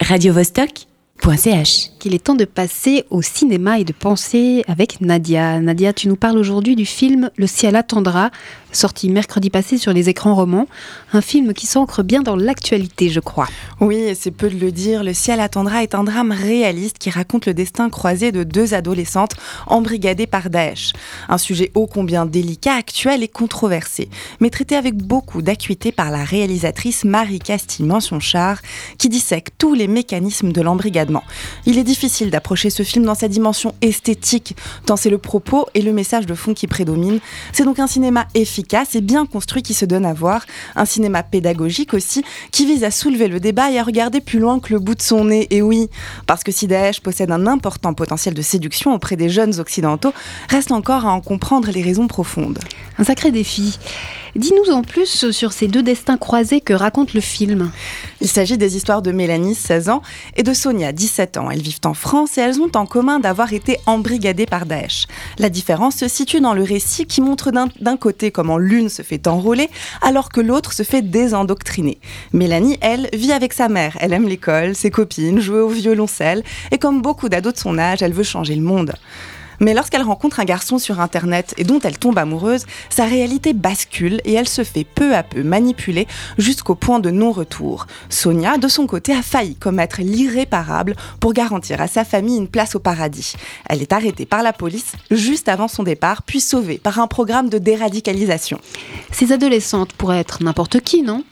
radiovostok.ch. Qu'il est temps de passer au cinéma et de penser avec Nadia. Nadia, tu nous parles aujourd'hui du film Le ciel attendra, sorti mercredi passé sur les écrans romans. Un film qui s'ancre bien dans l'actualité, je crois. Oui, c'est peu de le dire, Le ciel attendra est un drame réaliste qui raconte le destin croisé de deux adolescentes embrigadées par Daesh. Un sujet ô combien délicat, actuel et controversé, mais traité avec beaucoup d'acuité par la réalisatrice Marie Castille Mention-Char, qui dissèque tous les mécanismes de l'embrigadement. Il est difficile d'approcher ce film dans sa dimension esthétique, tant c'est le propos et le message de fond qui prédominent. C'est donc un cinéma efficace et bien construit qui se donne à voir, un cinéma pédagogique aussi, qui vise à soulever le débat et à regarder plus loin que le bout de son nez. Et oui, parce que si Daesh possède un important potentiel de séduction auprès des jeunes occidentaux, reste encore à en comprendre les raisons profondes. Un sacré défi. Dis-nous en plus sur ces deux destins croisés que raconte le film. Il s'agit des histoires de Mélanie, 16 ans, et de Sonia, 17 ans. Elles vivent en France et elles ont en commun d'avoir été embrigadées par Daesh. La différence se situe dans le récit qui montre d'un côté comment l'une se fait enrôler alors que l'autre se fait désendoctriner. Mélanie, elle, vit avec sa mère. Elle aime l'école, ses copines, jouer au violoncelle et comme beaucoup d'ados de son âge, elle veut changer le monde. Mais lorsqu'elle rencontre un garçon sur Internet et dont elle tombe amoureuse, sa réalité bascule et elle se fait peu à peu manipuler jusqu'au point de non-retour. Sonia, de son côté, a failli commettre l'irréparable pour garantir à sa famille une place au paradis. Elle est arrêtée par la police juste avant son départ, puis sauvée par un programme de déradicalisation. Ces adolescentes pourraient être n'importe qui, non?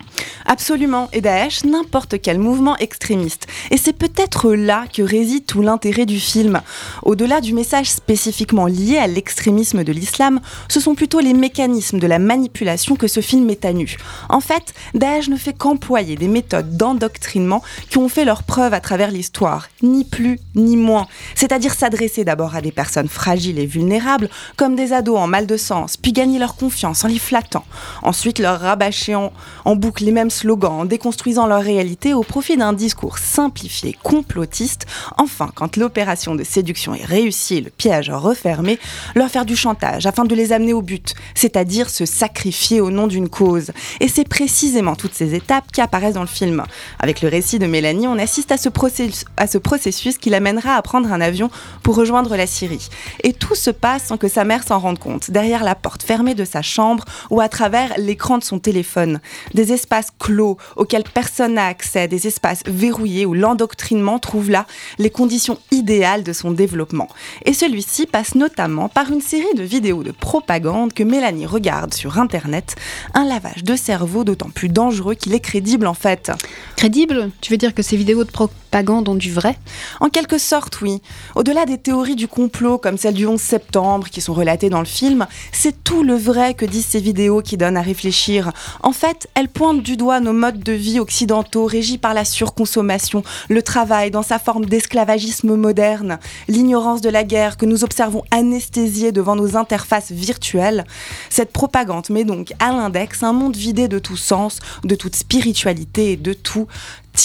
Absolument, et Daesh, n'importe quel mouvement extrémiste. Et c'est peut-être là que réside tout l'intérêt du film. Au-delà du message spécifiquement lié à l'extrémisme de l'islam, ce sont plutôt les mécanismes de la manipulation que ce film met à nu. En fait, Daesh ne fait qu'employer des méthodes d'endoctrinement qui ont fait leur preuve à travers l'histoire, ni plus ni moins. C'est-à-dire s'adresser d'abord à des personnes fragiles et vulnérables, comme des ados en mal de sens, puis gagner leur confiance en les flattant. Ensuite, leur rabâcher en, en boucle les mêmes slogans en déconstruisant leur réalité au profit d'un discours simplifié, complotiste. Enfin, quand l'opération de séduction est réussie et le piège refermé, leur faire du chantage afin de les amener au but, c'est-à-dire se sacrifier au nom d'une cause. Et c'est précisément toutes ces étapes qui apparaissent dans le film. Avec le récit de Mélanie, on assiste à ce, processus, à ce processus qui l'amènera à prendre un avion pour rejoindre la Syrie. Et tout se passe sans que sa mère s'en rende compte, derrière la porte fermée de sa chambre ou à travers l'écran de son téléphone. Des espaces clos auxquels personne n'a accès, des espaces verrouillés où l'endoctrinement trouve là les conditions idéales de son développement. Et celui-ci passe notamment par une série de vidéos de propagande que Mélanie regarde sur Internet, un lavage de cerveau d'autant plus dangereux qu'il est crédible en fait. Crédible? Tu veux dire que ces vidéos de propagande ont du vrai? En quelque sorte, oui. Au-delà des théories du complot comme celle du 11 septembre qui sont relatées dans le film, c'est tout le vrai que disent ces vidéos qui donnent à réfléchir. En fait, elles pointent du nos modes de vie occidentaux régis par la surconsommation, le travail dans sa forme d'esclavagisme moderne, l'ignorance de la guerre que nous observons anesthésiée devant nos interfaces virtuelles. Cette propagande met donc à l'index un monde vidé de tout sens, de toute spiritualité et de tout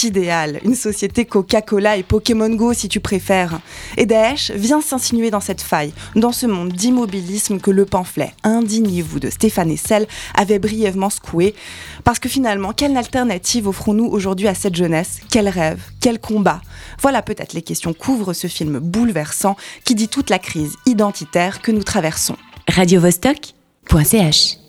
idéal, une société Coca-Cola et Pokémon Go si tu préfères. Et Daesh vient s'insinuer dans cette faille, dans ce monde d'immobilisme que le pamphlet Indignez-vous de Stéphane Essel avait brièvement secoué. Parce que finalement, quelle alternative offrons-nous aujourd'hui à cette jeunesse? Quel rêve? Quel combat? Voilà peut-être les questions qu'ouvre ce film bouleversant qui dit toute la crise identitaire que nous traversons. radiovostok.ch